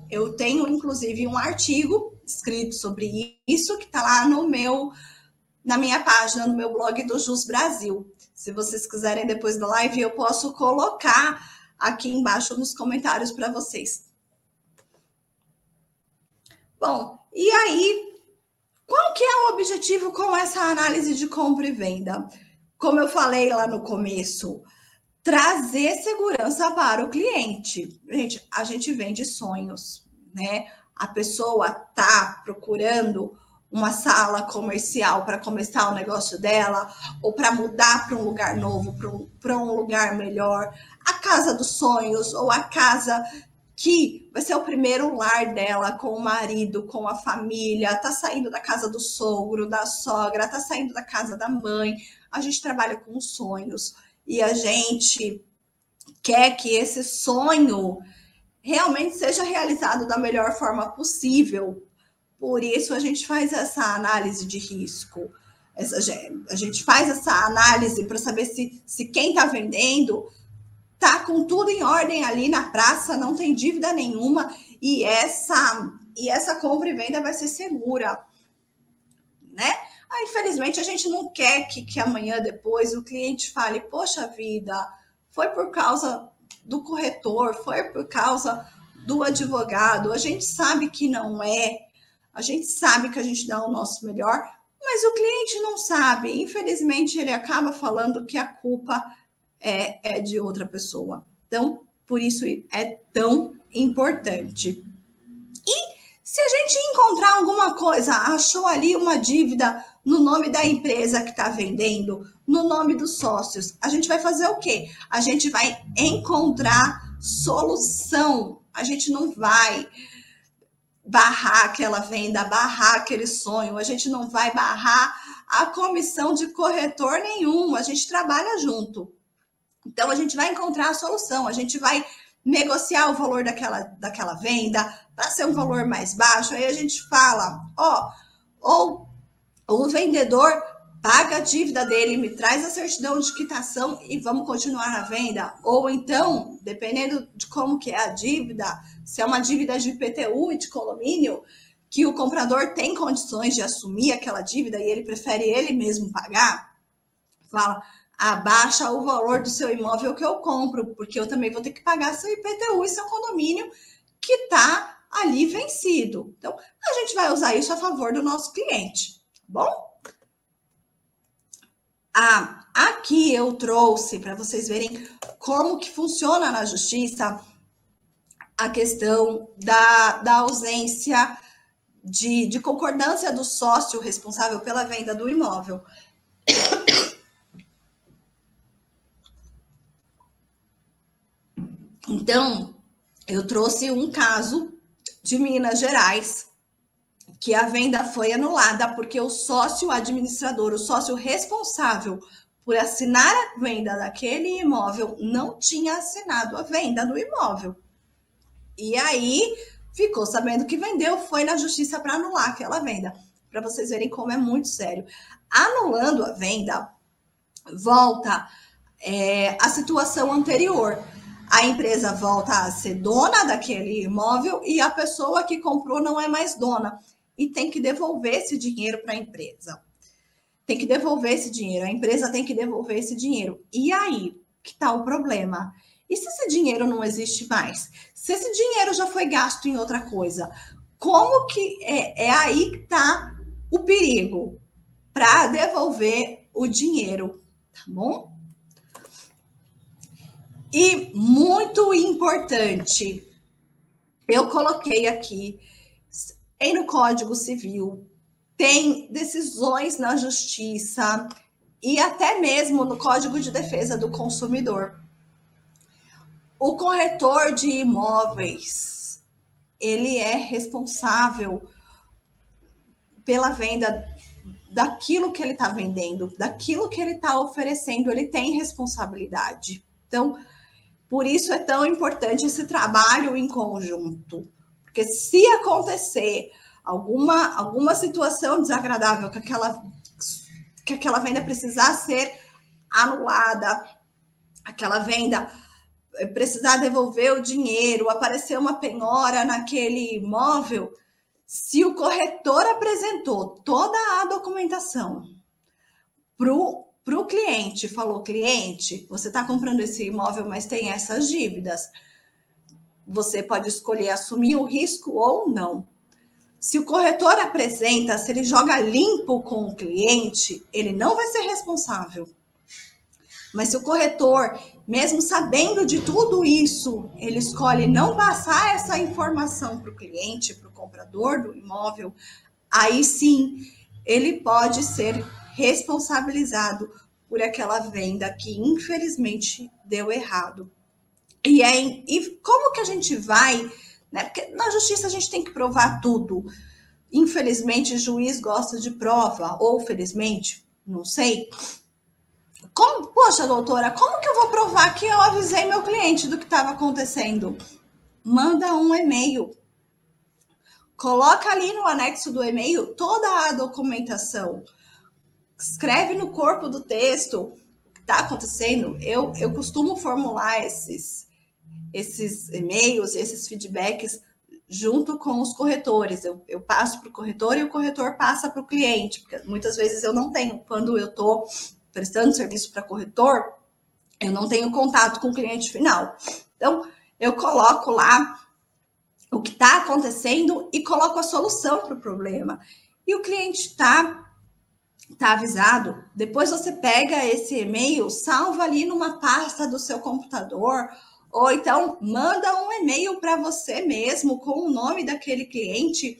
C: Eu tenho, inclusive, um artigo escrito sobre isso que está lá no meu, na minha página, no meu blog do Jus Brasil. Se vocês quiserem depois da live, eu posso colocar aqui embaixo nos comentários para vocês. Bom, e aí, qual que é o objetivo com essa análise de compra e venda? Como eu falei lá no começo, trazer segurança para o cliente. Gente, a gente vende sonhos, né? A pessoa tá procurando uma sala comercial para começar o negócio dela, ou para mudar para um lugar novo, para um, lugar melhor, a casa dos sonhos, ou a casa que vai ser o primeiro lar dela com o marido, com a família, tá saindo da casa do sogro, da sogra, tá saindo da casa da mãe. A gente trabalha com sonhos e a gente quer que esse sonho realmente seja realizado da melhor forma possível. Por isso a gente faz essa análise de risco. Essa, a gente faz essa análise para saber se, se quem está vendendo tá com tudo em ordem ali na praça, não tem dívida nenhuma e essa e essa compra e venda vai ser segura, né? Ah, infelizmente, a gente não quer que, que amanhã depois o cliente fale: Poxa vida, foi por causa do corretor, foi por causa do advogado. A gente sabe que não é, a gente sabe que a gente dá o nosso melhor, mas o cliente não sabe. Infelizmente, ele acaba falando que a culpa é, é de outra pessoa. Então, por isso é tão importante. E se a gente encontrar alguma coisa, achou ali uma dívida no nome da empresa que está vendendo, no nome dos sócios, a gente vai fazer o quê? A gente vai encontrar solução. A gente não vai barrar aquela venda, barrar aquele sonho, a gente não vai barrar a comissão de corretor nenhum, a gente trabalha junto. Então a gente vai encontrar a solução, a gente vai negociar o valor daquela, daquela venda para ser um valor mais baixo. Aí a gente fala, ó, ou o vendedor paga a dívida dele, me traz a certidão de quitação e vamos continuar a venda. Ou então, dependendo de como que é a dívida, se é uma dívida de IPTU e de condomínio, que o comprador tem condições de assumir aquela dívida e ele prefere ele mesmo pagar, fala, abaixa o valor do seu imóvel que eu compro, porque eu também vou ter que pagar seu IPTU e seu condomínio que está ali vencido. Então, a gente vai usar isso a favor do nosso cliente bom? Ah, aqui eu trouxe para vocês verem como que funciona na justiça a questão da, da ausência de, de concordância do sócio responsável pela venda do imóvel. Então, eu trouxe um caso de Minas Gerais, que a venda foi anulada porque o sócio administrador, o sócio responsável por assinar a venda daquele imóvel, não tinha assinado a venda do imóvel. E aí ficou sabendo que vendeu, foi na justiça para anular aquela venda. Para vocês verem como é muito sério. Anulando a venda, volta é, a situação anterior. A empresa volta a ser dona daquele imóvel e a pessoa que comprou não é mais dona e tem que devolver esse dinheiro para a empresa. Tem que devolver esse dinheiro, a empresa tem que devolver esse dinheiro. E aí que está o problema? E se esse dinheiro não existe mais? Se esse dinheiro já foi gasto em outra coisa, como que é, é aí que está o perigo para devolver o dinheiro, tá bom? E muito importante, eu coloquei aqui tem no Código Civil, tem decisões na Justiça e até mesmo no Código de Defesa do Consumidor. O corretor de imóveis, ele é responsável pela venda daquilo que ele está vendendo, daquilo que ele está oferecendo, ele tem responsabilidade. Então, por isso é tão importante esse trabalho em conjunto. Porque se acontecer alguma, alguma situação desagradável que aquela, que aquela venda precisar ser anulada, aquela venda precisar devolver o dinheiro, aparecer uma penhora naquele imóvel, se o corretor apresentou toda a documentação para o cliente, falou: cliente, você está comprando esse imóvel, mas tem essas dívidas. Você pode escolher assumir o risco ou não. Se o corretor apresenta, se ele joga limpo com o cliente, ele não vai ser responsável. Mas se o corretor, mesmo sabendo de tudo isso, ele escolhe não passar essa informação para o cliente, para o comprador do imóvel, aí sim ele pode ser responsabilizado por aquela venda que infelizmente deu errado. E, é, e como que a gente vai, né? Porque na justiça a gente tem que provar tudo. Infelizmente, o juiz gosta de prova, ou felizmente, não sei. Como, poxa, doutora, como que eu vou provar que eu avisei meu cliente do que estava acontecendo? Manda um e-mail. Coloca ali no anexo do e-mail toda a documentação escreve no corpo do texto o que está acontecendo. Eu, eu costumo formular esses, esses e-mails, esses feedbacks junto com os corretores. Eu, eu passo para o corretor e o corretor passa para o cliente, porque muitas vezes eu não tenho, quando eu estou prestando serviço para corretor, eu não tenho contato com o cliente final. Então, eu coloco lá o que está acontecendo e coloco a solução para o problema. E o cliente está tá avisado. Depois você pega esse e-mail, salva ali numa pasta do seu computador, ou então manda um e-mail para você mesmo com o nome daquele cliente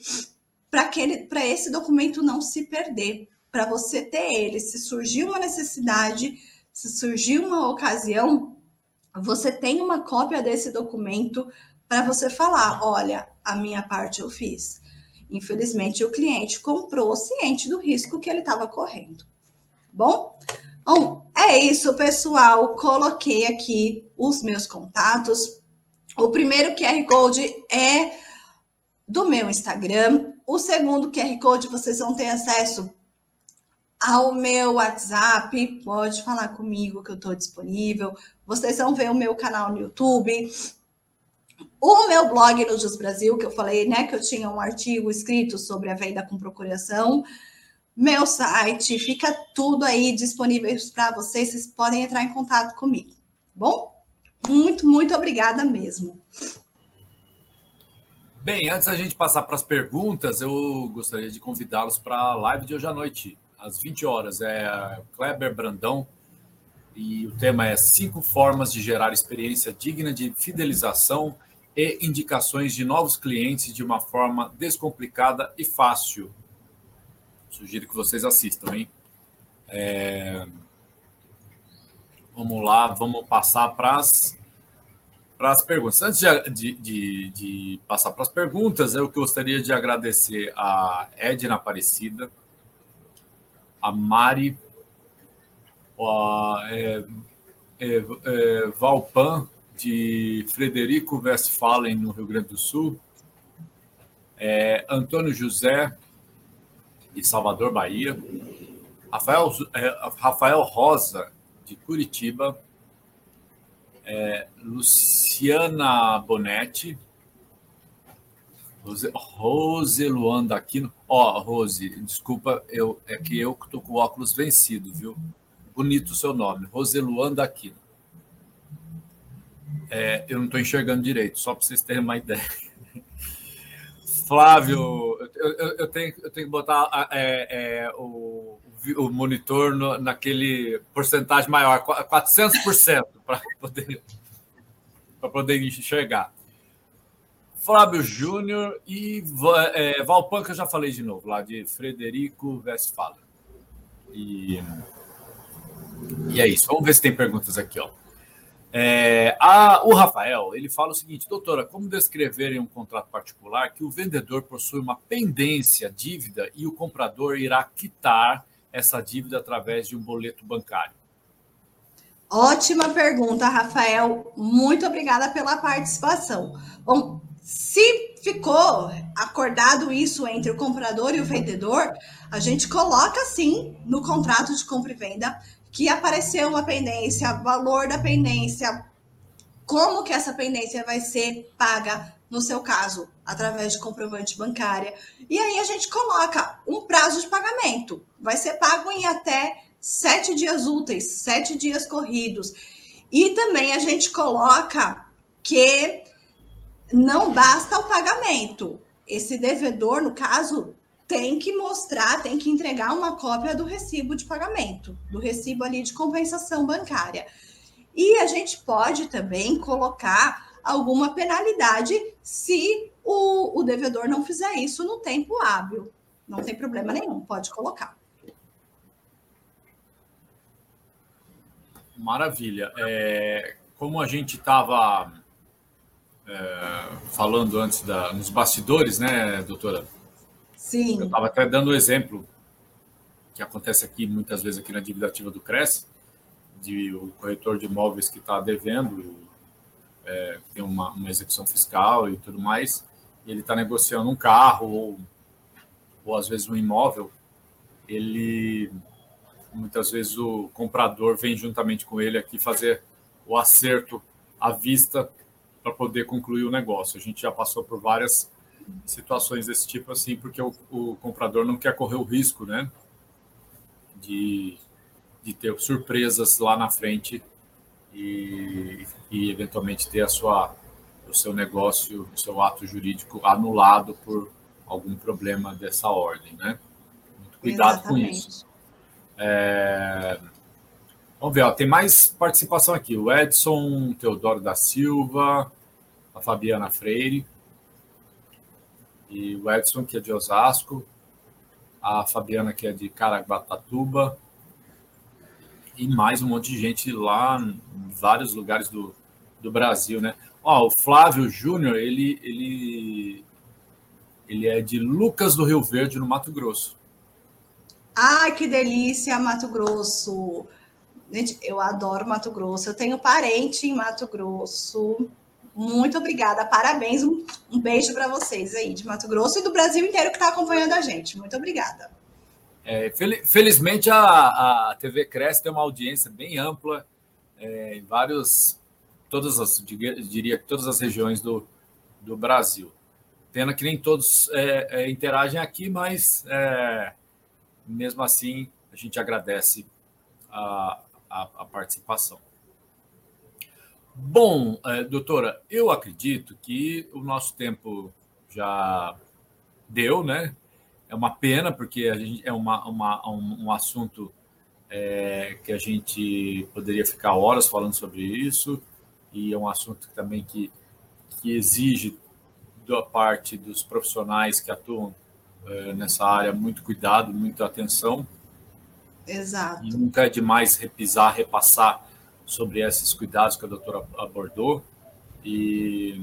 C: para esse documento não se perder, para você ter ele. Se surgir uma necessidade, se surgir uma ocasião, você tem uma cópia desse documento para você falar: olha, a minha parte eu fiz. Infelizmente, o cliente comprou ciente do risco que ele estava correndo. Bom, bom, é isso, pessoal. Coloquei aqui os meus contatos. O primeiro QR Code é do meu Instagram. O segundo QR Code vocês vão ter acesso ao meu WhatsApp. Pode falar comigo que eu estou disponível. Vocês vão ver o meu canal no YouTube. O meu blog no Jus Brasil, que eu falei, né, que eu tinha um artigo escrito sobre a venda com procuração. Meu site, fica tudo aí disponível para vocês. Vocês podem entrar em contato comigo. Bom? Muito, muito obrigada mesmo.
B: Bem, antes da gente passar para as perguntas, eu gostaria de convidá-los para a live de hoje à noite, às 20 horas. É Kleber Brandão e o tema é cinco formas de gerar experiência digna de fidelização e indicações de novos clientes de uma forma descomplicada e fácil. Sugiro que vocês assistam, hein? É... Vamos lá, vamos passar para as para as perguntas. Antes de, de, de passar para as perguntas, eu gostaria de agradecer a Edna Aparecida, a Mari, a é, é, é, Valpan, de Frederico Westphalen, no Rio Grande do Sul, é, Antônio José, de Salvador, Bahia, Rafael, é, Rafael Rosa, de Curitiba, é, Luciana Bonetti, Rose, Rose Luanda Aquino. Ó, oh, Rose, desculpa, eu, é que eu que estou com o óculos vencido, viu? Bonito o seu nome, Rose Luanda Aquino. É, eu não estou enxergando direito, só para vocês terem uma ideia. Flávio, eu, eu, eu, tenho, eu tenho que botar é, é, o, o monitor no, naquele porcentagem maior, 400%, para poder, poder enxergar. Flávio Júnior e é, Valpan, que eu já falei de novo, lá de Frederico Westphalen. E, e é isso. Vamos ver se tem perguntas aqui. Ó. É, a, o Rafael ele fala o seguinte, doutora, como descrever em um contrato particular que o vendedor possui uma pendência, dívida, e o comprador irá quitar essa dívida através de um boleto bancário?
C: Ótima pergunta, Rafael. Muito obrigada pela participação. Bom, se ficou acordado isso entre o comprador e o vendedor, a gente coloca sim no contrato de compra e venda que apareceu uma pendência, valor da pendência, como que essa pendência vai ser paga no seu caso, através de comprovante bancária. E aí a gente coloca um prazo de pagamento. Vai ser pago em até sete dias úteis, sete dias corridos. E também a gente coloca que não basta o pagamento. Esse devedor, no caso, tem que mostrar, tem que entregar uma cópia do recibo de pagamento, do recibo ali de compensação bancária. E a gente pode também colocar alguma penalidade se o, o devedor não fizer isso no tempo hábil. Não tem problema nenhum, pode colocar.
B: Maravilha. É, como a gente estava é, falando antes da, nos bastidores, né, doutora?
C: Sim.
B: Eu estava até dando o exemplo que acontece aqui muitas vezes aqui na dívida ativa do Cresce, de o corretor de imóveis que está devendo, é, tem uma, uma, execução fiscal e tudo mais, e ele está negociando um carro ou, ou às vezes um imóvel, ele muitas vezes o comprador vem juntamente com ele aqui fazer o acerto à vista para poder concluir o negócio. A gente já passou por várias situações desse tipo assim, porque o, o comprador não quer correr o risco, né? De, de ter surpresas lá na frente e, e eventualmente ter a sua, o seu negócio, o seu ato jurídico anulado por algum problema dessa ordem, né? Muito cuidado Exatamente. com isso. É... Vamos ver, ó, tem mais participação aqui. O Edson Teodoro da Silva, a Fabiana Freire, e o Edson, que é de Osasco, a Fabiana, que é de Caraguatatuba, e mais um monte de gente lá em vários lugares do, do Brasil, né? Ó, o Flávio Júnior, ele, ele, ele é de Lucas do Rio Verde, no Mato Grosso.
C: Ai, que delícia, Mato Grosso! Gente, eu adoro Mato Grosso. Eu tenho parente em Mato Grosso. Muito obrigada, parabéns, um, um beijo para vocês aí de Mato Grosso e do Brasil inteiro que está acompanhando a gente. Muito obrigada.
B: É, felizmente a, a TV Cresce tem uma audiência bem ampla é, em vários, todas as, diria que todas as regiões do, do Brasil. Pena que nem todos é, é interagem aqui, mas é, mesmo assim a gente agradece a, a, a participação. Bom, é, doutora, eu acredito que o nosso tempo já deu, né? É uma pena, porque a gente, é uma, uma um, um, assunto é, que a gente poderia ficar horas falando sobre isso, e é um assunto também que, que exige da parte dos profissionais que atuam é, nessa área muito cuidado, muita atenção.
C: Exato.
B: E nunca é demais repisar, repassar sobre esses cuidados que a doutora abordou. E,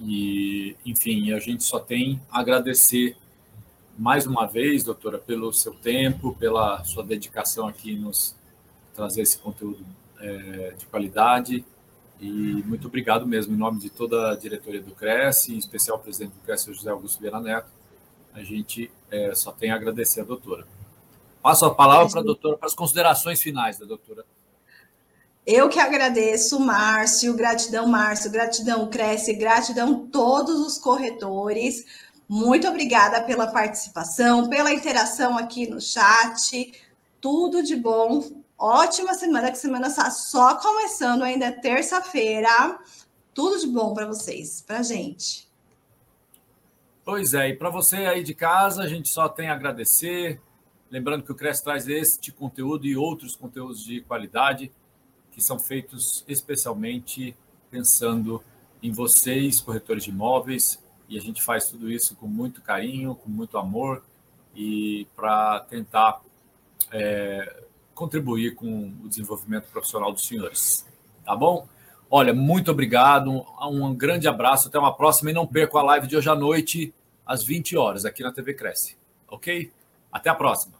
B: e, enfim, a gente só tem a agradecer mais uma vez, doutora, pelo seu tempo, pela sua dedicação aqui nos trazer esse conteúdo é, de qualidade. E muito obrigado mesmo, em nome de toda a diretoria do Cresce, em especial o presidente do Cresce, José Augusto Vieira Neto. A gente é, só tem a agradecer a doutora. Passo a palavra para a doutora, para as considerações finais da doutora.
C: Eu que agradeço, Márcio, gratidão, Márcio, gratidão, Cresce, gratidão todos os corretores. Muito obrigada pela participação, pela interação aqui no chat. Tudo de bom. Ótima semana, que semana está só começando, ainda é terça-feira. Tudo de bom para vocês, para gente.
B: Pois é, e para você aí de casa, a gente só tem a agradecer. Lembrando que o Cresce traz este conteúdo e outros conteúdos de qualidade que são feitos especialmente pensando em vocês, corretores de imóveis, e a gente faz tudo isso com muito carinho, com muito amor e para tentar é, contribuir com o desenvolvimento profissional dos senhores. Tá bom? Olha, muito obrigado, um grande abraço, até uma próxima e não perca a live de hoje à noite, às 20 horas, aqui na TV Cresce. Ok? Até a próxima.